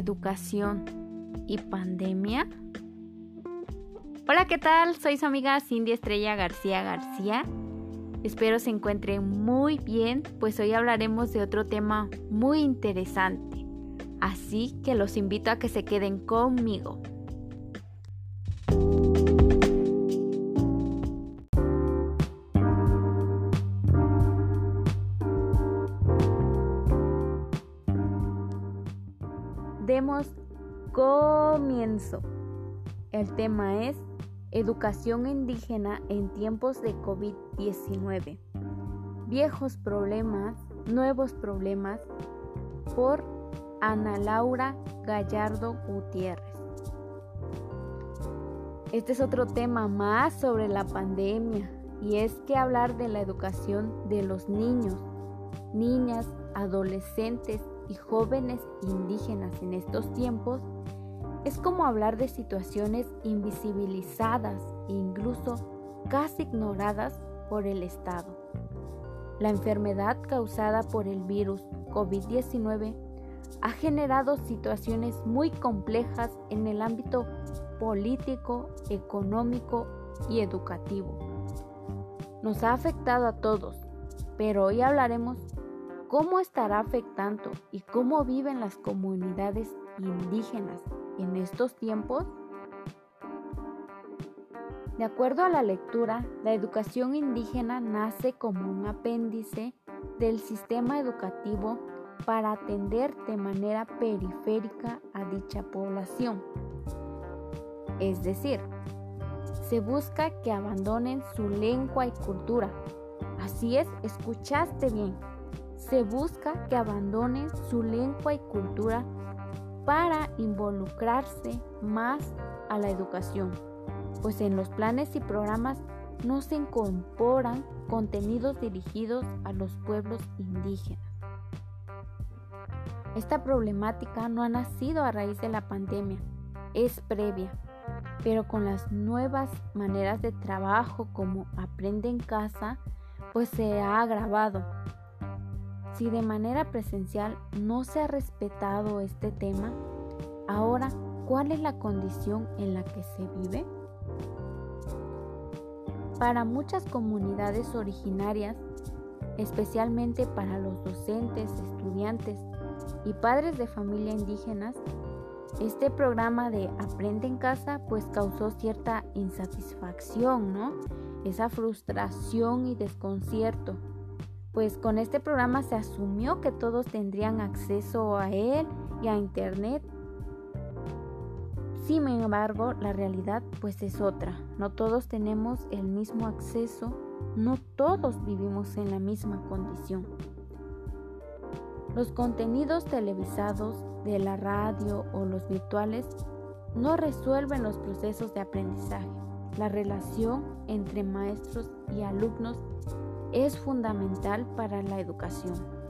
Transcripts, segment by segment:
educación y pandemia? Hola, ¿qué tal? Soy su amiga Cindy Estrella García García. Espero se encuentren muy bien, pues hoy hablaremos de otro tema muy interesante. Así que los invito a que se queden conmigo. Comienzo. El tema es Educación indígena en tiempos de COVID-19. Viejos problemas, nuevos problemas por Ana Laura Gallardo Gutiérrez. Este es otro tema más sobre la pandemia y es que hablar de la educación de los niños, niñas, adolescentes y jóvenes indígenas en estos tiempos es como hablar de situaciones invisibilizadas e incluso casi ignoradas por el Estado. La enfermedad causada por el virus COVID-19 ha generado situaciones muy complejas en el ámbito político, económico y educativo. Nos ha afectado a todos, pero hoy hablaremos cómo estará afectando y cómo viven las comunidades indígenas en estos tiempos? De acuerdo a la lectura, la educación indígena nace como un apéndice del sistema educativo para atender de manera periférica a dicha población. Es decir, se busca que abandonen su lengua y cultura. Así es, escuchaste bien. Se busca que abandonen su lengua y cultura para involucrarse más a la educación, pues en los planes y programas no se incorporan contenidos dirigidos a los pueblos indígenas. Esta problemática no ha nacido a raíz de la pandemia, es previa, pero con las nuevas maneras de trabajo como aprende en casa, pues se ha agravado si de manera presencial no se ha respetado este tema, ahora, ¿cuál es la condición en la que se vive? Para muchas comunidades originarias, especialmente para los docentes, estudiantes y padres de familia indígenas, este programa de Aprende en casa pues causó cierta insatisfacción, ¿no? Esa frustración y desconcierto pues con este programa se asumió que todos tendrían acceso a él y a internet. Sin embargo, la realidad pues es otra. No todos tenemos el mismo acceso, no todos vivimos en la misma condición. Los contenidos televisados de la radio o los virtuales no resuelven los procesos de aprendizaje. La relación entre maestros y alumnos es fundamental para la educación.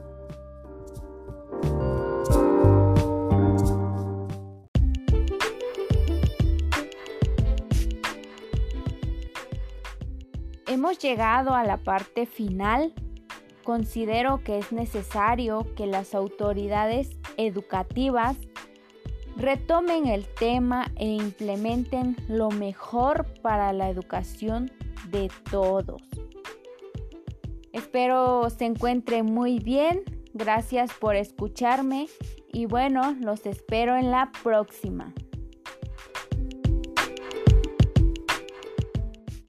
Hemos llegado a la parte final. Considero que es necesario que las autoridades educativas retomen el tema e implementen lo mejor para la educación de todos. Espero se encuentre muy bien. Gracias por escucharme y bueno, los espero en la próxima.